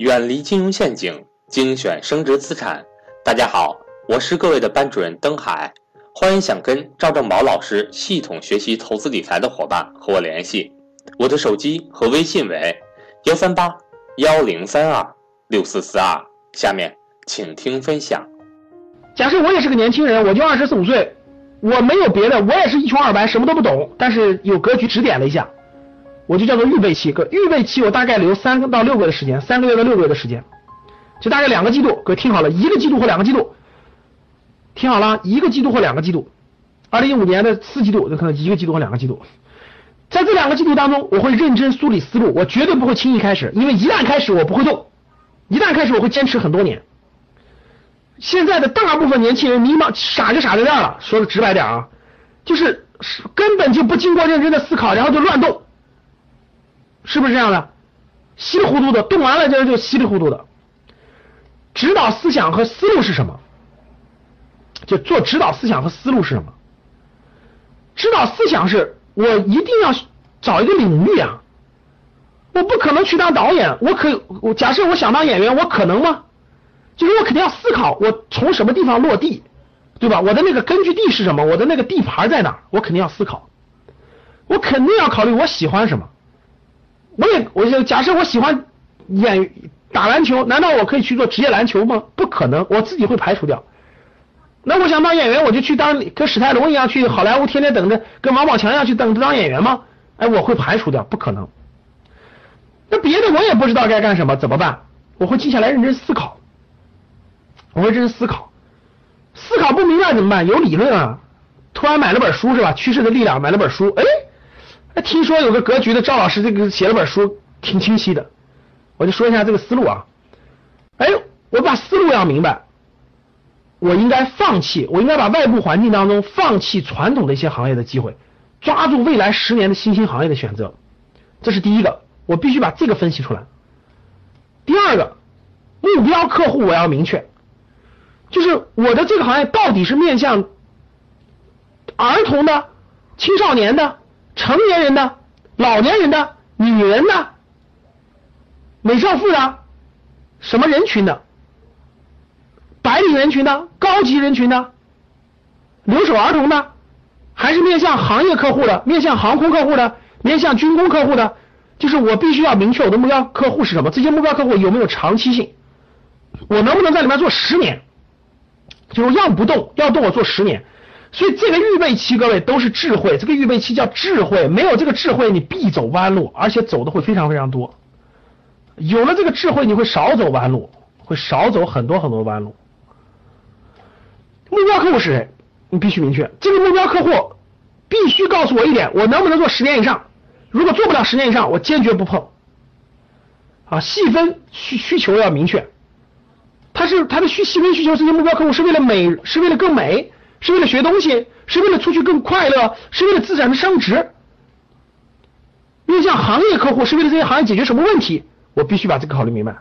远离金融陷阱，精选升值资产。大家好，我是各位的班主任登海，欢迎想跟赵正宝老师系统学习投资理财的伙伴和我联系，我的手机和微信为幺三八幺零三二六四四二。下面请听分享。假设我也是个年轻人，我就二十四五岁，我没有别的，我也是一穷二白，什么都不懂，但是有格局指点了一下。我就叫做预备期，预备期我大概留三到六个月的时间，三个月到六个月的时间，就大概两个季度。各位听好了，一个季度或两个季度，听好了，一个季度或两个季度。二零一五年的四季度，有可能一个季度或两个季度。在这两个季度当中，我会认真梳理思路，我绝对不会轻易开始，因为一旦开始我不会动，一旦开始我会坚持很多年。现在的大部分年轻人迷茫，傻就傻在这儿了。说的直白点啊，就是根本就不经过认真的思考，然后就乱动。是不是这样的？稀里糊涂的动完了就就稀里糊涂的。指导思想和思路是什么？就做指导思想和思路是什么？指导思想是我一定要找一个领域啊，我不可能去当导演，我可我假设我想当演员，我可能吗？就是我肯定要思考，我从什么地方落地，对吧？我的那个根据地是什么？我的那个地盘在哪？我肯定要思考，我肯定要考虑我喜欢什么。我也，我就假设我喜欢演打篮球，难道我可以去做职业篮球吗？不可能，我自己会排除掉。那我想当演员，我就去当跟史泰龙一样去好莱坞，天天等着跟王宝强一样去等着当演员吗？哎，我会排除掉，不可能。那别的我也不知道该干什么，怎么办？我会静下来认真思考，我会认真思考，思考不明白怎么办？有理论啊，突然买了本书是吧？趋势的力量，买了本书，哎。哎，听说有个格局的赵老师，这个写了本书，挺清晰的。我就说一下这个思路啊。哎，我把思路要明白，我应该放弃，我应该把外部环境当中放弃传统的一些行业的机会，抓住未来十年的新兴行业的选择。这是第一个，我必须把这个分析出来。第二个，目标客户我要明确，就是我的这个行业到底是面向儿童的、青少年的。成年人的、老年人的、女人的、美少妇的，什么人群的？白领人群的、高级人群的、留守儿童的，还是面向行业客户的、面向航空客户的、面向军工客户的？就是我必须要明确我的目标客户是什么，这些目标客户有没有长期性？我能不能在里面做十年？就是要不动，要动我做十年。所以这个预备期，各位都是智慧。这个预备期叫智慧，没有这个智慧，你必走弯路，而且走的会非常非常多。有了这个智慧，你会少走弯路，会少走很多很多弯路。目标客户是谁？你必须明确。这个目标客户必须告诉我一点：我能不能做十年以上？如果做不了十年以上，我坚决不碰。啊，细分需需求要明确。他是他的需细分需求，这些目标客户是为了美，是为了更美。是为了学东西，是为了出去更快乐，是为了资产的升值。面向行业客户，是为了这些行业解决什么问题？我必须把这个考虑明白。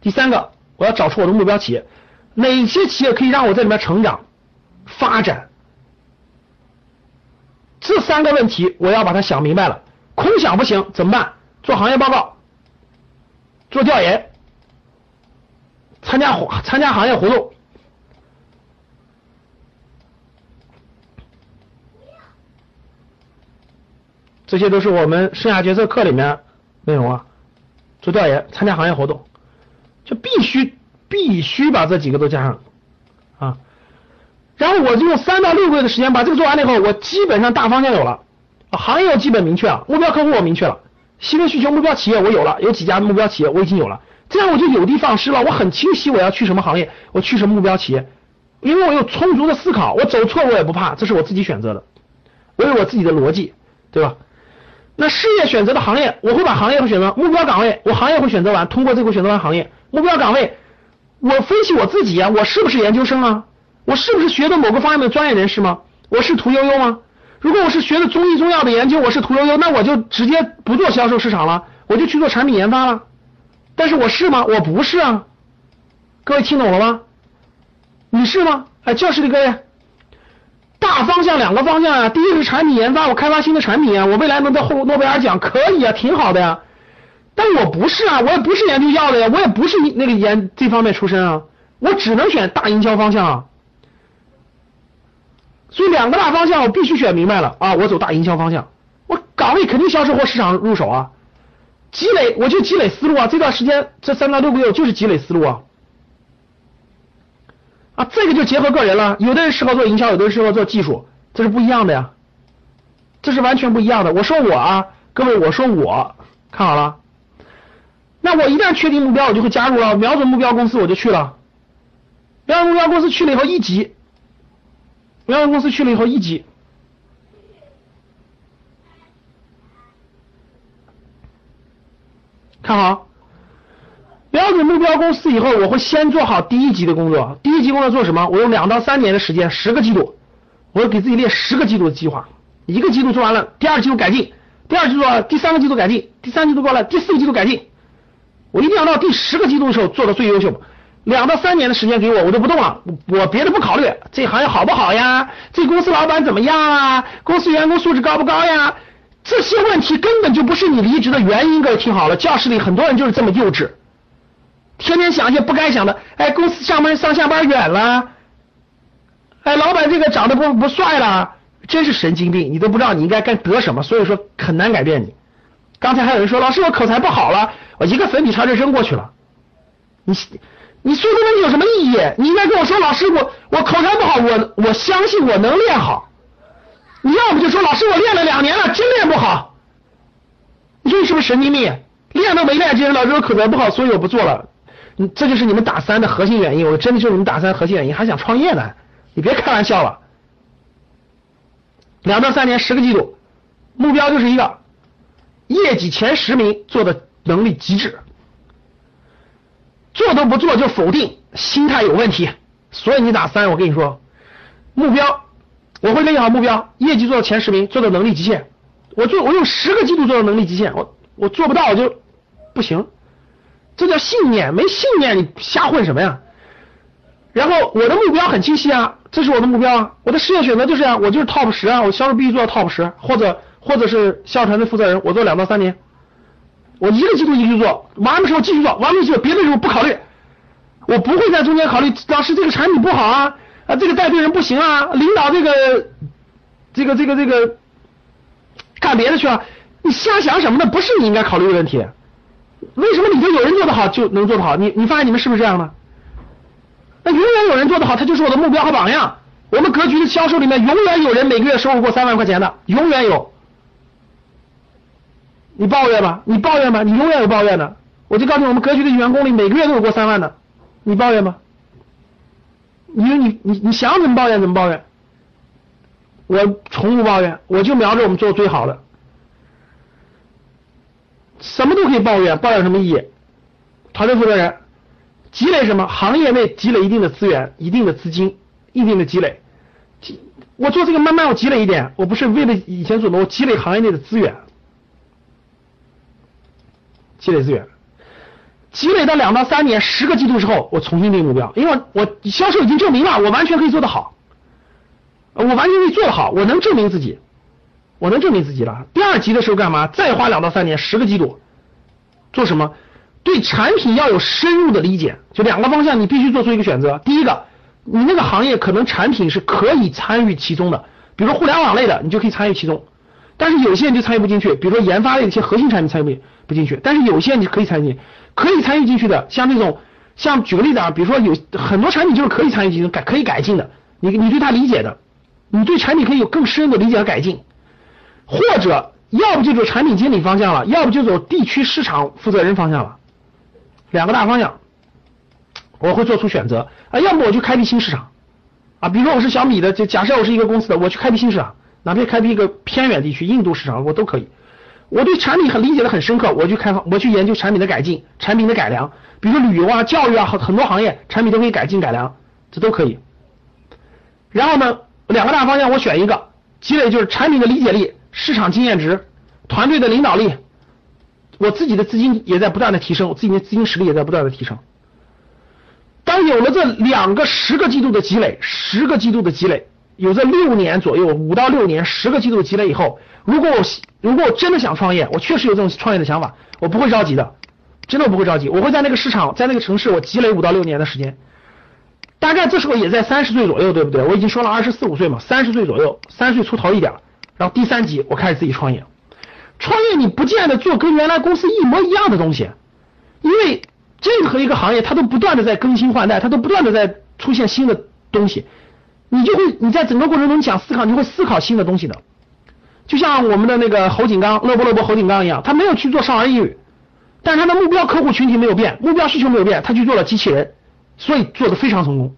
第三个，我要找出我的目标企业，哪些企业可以让我在里面成长、发展？这三个问题我要把它想明白了。空想不行，怎么办？做行业报告，做调研，参加活参加行业活动。这些都是我们生涯决策课里面内容啊，做调研、参加行业活动，就必须必须把这几个都加上啊。然后我就用三到六个月的时间把这个做完了以后，我基本上大方向有了，行业我基本明确了，目标客户我明确了，细分需求目标企业我有了，有几家目标企业我已经有了，这样我就有的放矢了。我很清晰我要去什么行业，我去什么目标企业，因为我有充足的思考，我走错我也不怕，这是我自己选择的，我有我自己的逻辑，对吧？那事业选择的行业，我会把行业会选择目标岗位，我行业会选择完，通过这个选择完行业目标岗位，我分析我自己啊，我是不是研究生啊？我是不是学的某个方面的专业人士吗？我是屠呦呦吗？如果我是学的中医中药的研究，我是屠呦呦，那我就直接不做销售市场了，我就去做产品研发了。但是我是吗？我不是啊。各位听懂了吗？你是吗？哎，教室里各位。方向两个方向啊，第一个是产品研发，我开发新的产品啊，我未来能得获诺贝尔奖，可以啊，挺好的呀。但我不是啊，我也不是研究药的呀，我也不是那个研这方面出身啊，我只能选大营销方向啊。所以两个大方向我必须选明白了。啊，我走大营销方向，我岗位肯定销售或市场入手啊，积累我就积累思路啊，这段时间这三到六个月就是积累思路啊，啊，这个就结合个人了，有的人适合做营销，有的人适合做技术，这是不一样的呀，这是完全不一样的。我说我啊，各位，我说我看好了，那我一旦确定目标，我就会加入了，瞄准目标公司我就去了，瞄准目标公司去了以后一级。瞄准公司去了以后一级，看好，标准目标公司以后，我会先做好第一级的工作。第一级工作做什么？我用两到三年的时间，十个季度，我会给自己列十个季度的计划。一个季度做完了，第二季度改进，第二季度，第三个季度改进，第三季度过了，第四个季度改进。我一定要到第十个季度的时候做到最优秀。两到三年的时间给我，我就不动了。我别的不考虑，这行业好不好呀？这公司老板怎么样啊？公司员工素质高不高呀？这些问题根本就不是你离职的原因。各位听好了，教室里很多人就是这么幼稚，天天想些不该想的。哎，公司上班上下班远了，哎，老板这个长得不不帅了，真是神经病。你都不知道你应该该得什么，所以说很难改变你。刚才还有人说，老师我口才不好了，我一个粉笔朝这扔过去了，你。你说这东西有什么意义？你应该跟我说，老师，我我口才不好，我我相信我能练好。你要不就说，老师，我练了两年了，真练不好。你说你是不是神经病？练都没练，今天老师我口才不好，所以我不做了。你这就是你们打三的核心原因，我真的就是你们打三核心原因，还想创业呢？你别开玩笑了。两到三年，十个季度，目标就是一个业绩前十名做的能力极致。做都不做就否定，心态有问题，所以你打三。我跟你说，目标我会给你好目标，业绩做到前十名，做到能力极限。我做我用十个季度做到能力极限，我我做不到我就不行，这叫信念，没信念你瞎混什么呀？然后我的目标很清晰啊，这是我的目标啊，我的事业选择就是啊，我就是 top 十啊，我销售必须做到 top 十，或者或者是销售团队负责人，我做两到三年。我一个季度一个做，完的时候继续做，完了就别的时候不考虑，我不会在中间考虑老师这个产品不好啊，啊这个带队人不行啊，领导这个这个这个这个干别的去了，你瞎想什么呢？不是你应该考虑的问题。为什么里头有人做得好就能做得好？你你发现你们是不是这样的？那永远有人做得好，他就是我的目标和榜样。我们格局的销售里面永远有人每个月收入过三万块钱的，永远有。你抱怨吧，你抱怨吧，你永远有抱怨的。我就告诉你，我们格局的员工里每个月都有过三万的，你抱怨吧。你你你你想怎么抱怨怎么抱怨，我从不抱怨，我就瞄着我们做最好的，什么都可以抱怨，抱怨什么意义？团队负责人积累什么？行业内积累一定的资源、一定的资金、一定的积累。我做这个慢慢我积累一点，我不是为了以前做的，我积累行业内的资源。积累资源，积累到两到三年、十个季度之后，我重新定目标，因为我销售已经证明了，我完全可以做得好，我完全可以做得好，我能证明自己，我能证明自己了。第二级的时候干嘛？再花两到三年、十个季度，做什么？对产品要有深入的理解，就两个方向，你必须做出一个选择。第一个，你那个行业可能产品是可以参与其中的，比如说互联网类的，你就可以参与其中。但是有些人就参与不进去，比如说研发类的一些核心产品参与不进去。但是有些你可以参与，可以参与进去的，像那种，像举个例子啊，比如说有很多产品就是可以参与进去改可以改进的，你你对它理解的，你对产品可以有更深的理解和改进，或者要不就走产品经理方向了，要不就走地区市场负责人方向了，两个大方向，我会做出选择啊，要么我去开辟新市场啊，比如说我是小米的，就假设我是一个公司的，我去开辟新市场。哪怕开辟一个偏远地区，印度市场我都可以。我对产品很理解的很深刻，我去开发，我去研究产品的改进、产品的改良，比如说旅游啊、教育啊，很很多行业产品都可以改进改良，这都可以。然后呢，两个大方向我选一个，积累就是产品的理解力、市场经验值、团队的领导力，我自己的资金也在不断的提升，我自己的资金实力也在不断的提升。当有了这两个十个季度的积累，十个季度的积累。有这六年左右，五到六年，十个季度积累以后，如果我如果我真的想创业，我确实有这种创业的想法，我不会着急的，真的不会着急，我会在那个市场，在那个城市，我积累五到六年的时间，大概这时候也在三十岁左右，对不对？我已经说了二十四五岁嘛，三十岁左右，三十岁出头一点，然后第三级我开始自己创业，创业你不见得做跟原来公司一模一样的东西，因为任何一个行业它都不断的在更新换代，它都不断的在出现新的东西。你就会你在整个过程中想思考，你会思考新的东西的，就像我们的那个侯景刚，乐博乐博侯景刚一样，他没有去做少儿英语，但是他的目标客户群体没有变，目标需求没有变，他去做了机器人，所以做的非常成功。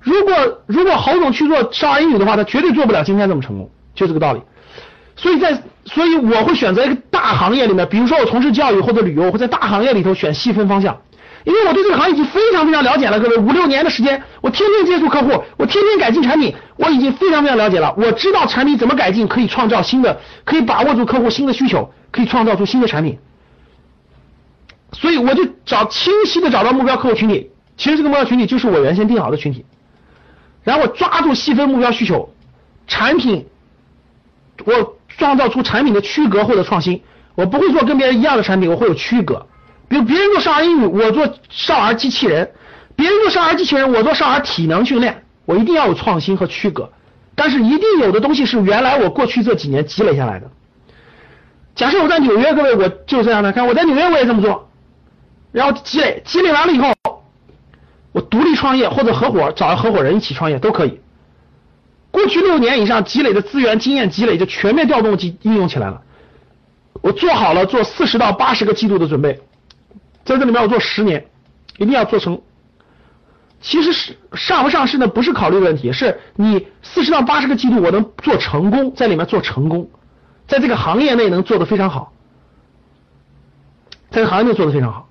如果如果侯总去做少儿英语的话，他绝对做不了今天这么成功，就这个道理。所以在所以我会选择一个大行业里面，比如说我从事教育或者旅游，我会在大行业里头选细分方向。因为我对这个行业已经非常非常了解了，各位五六年的时间，我天天接触客户，我天天改进产品，我已经非常非常了解了。我知道产品怎么改进，可以创造新的，可以把握住客户新的需求，可以创造出新的产品。所以我就找清晰的找到目标客户群体，其实这个目标群体就是我原先定好的群体，然后我抓住细分目标需求，产品，我创造出产品的区隔或者创新，我不会做跟别人一样的产品，我会有区隔。比如别人做少儿英语，我做少儿机器人；别人做少儿机器人，我做少儿体能训练。我一定要有创新和区隔，但是一定有的东西是原来我过去这几年积累下来的。假设我在纽约，各位我就这样的，看我在纽约我也这么做，然后积累，积累完了以后，我独立创业或者合伙找合伙人一起创业都可以。过去六年以上积累的资源经验积累就全面调动及应用起来了。我做好了做四十到八十个季度的准备。在这里面我做十年，一定要做成。其实是上不上市呢，不是考虑的问题，是你四十到八十个季度我能做成功，在里面做成功，在这个行业内能做得非常好，在这个行业内做得非常好。